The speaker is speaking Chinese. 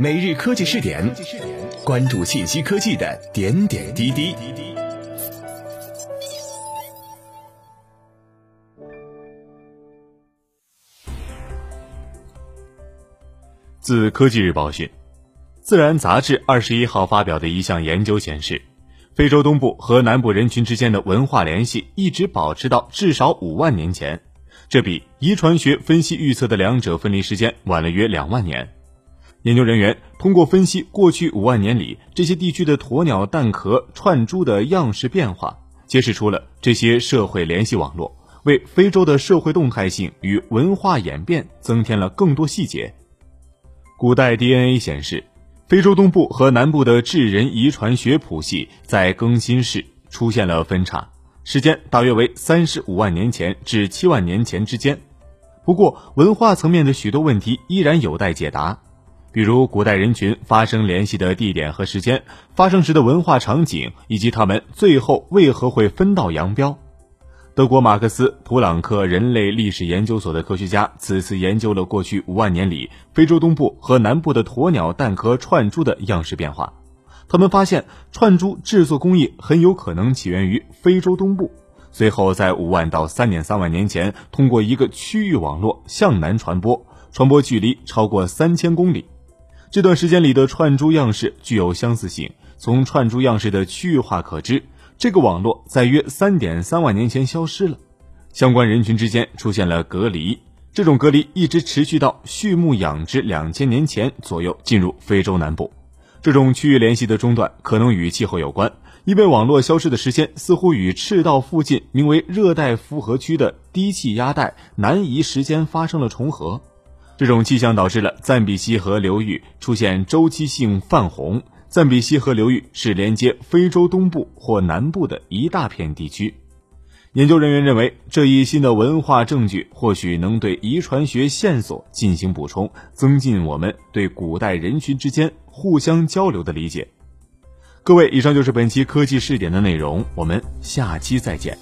每日科技试点，关注信息科技的点点滴滴。自科技日报讯，《自然》杂志二十一号发表的一项研究显示，非洲东部和南部人群之间的文化联系一直保持到至少五万年前，这比遗传学分析预测的两者分离时间晚了约两万年。研究人员通过分析过去五万年里这些地区的鸵鸟蛋壳串珠的样式变化，揭示出了这些社会联系网络，为非洲的社会动态性与文化演变增添了更多细节。古代 DNA 显示，非洲东部和南部的智人遗传学谱系在更新世出现了分叉，时间大约为三十五万年前至七万年前之间。不过，文化层面的许多问题依然有待解答。比如古代人群发生联系的地点和时间、发生时的文化场景，以及他们最后为何会分道扬镳。德国马克思普朗克人类历史研究所的科学家此次研究了过去五万年里非洲东部和南部的鸵鸟蛋壳串珠的样式变化。他们发现，串珠制作工艺很有可能起源于非洲东部，随后在五万到三点三万年前通过一个区域网络向南传播，传播距离超过三千公里。这段时间里的串珠样式具有相似性。从串珠样式的区域化可知，这个网络在约三点三万年前消失了，相关人群之间出现了隔离。这种隔离一直持续到畜牧养殖两千年前左右进入非洲南部。这种区域联系的中断可能与气候有关，因为网络消失的时间似乎与赤道附近名为热带复合区的低气压带南移时间发生了重合。这种气象导致了赞比西河流域出现周期性泛红。赞比西河流域是连接非洲东部或南部的一大片地区。研究人员认为，这一新的文化证据或许能对遗传学线索进行补充，增进我们对古代人群之间互相交流的理解。各位，以上就是本期科技试点的内容，我们下期再见。